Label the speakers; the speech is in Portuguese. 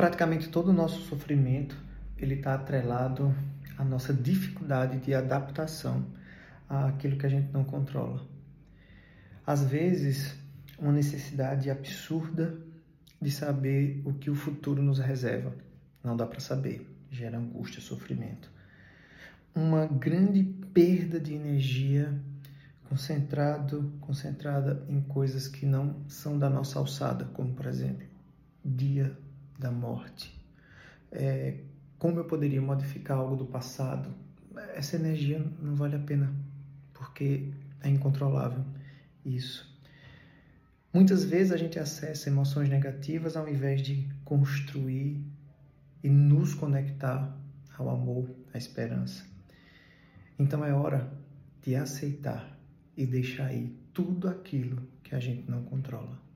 Speaker 1: praticamente todo o nosso sofrimento ele está atrelado à nossa dificuldade de adaptação àquilo que a gente não controla. Às vezes, uma necessidade absurda de saber o que o futuro nos reserva. Não dá para saber, gera angústia, sofrimento. Uma grande perda de energia concentrado, concentrada em coisas que não são da nossa alçada, como por exemplo, dia da morte. É, como eu poderia modificar algo do passado? Essa energia não vale a pena, porque é incontrolável isso. Muitas vezes a gente acessa emoções negativas ao invés de construir e nos conectar ao amor, à esperança. Então é hora de aceitar e deixar ir tudo aquilo que a gente não controla.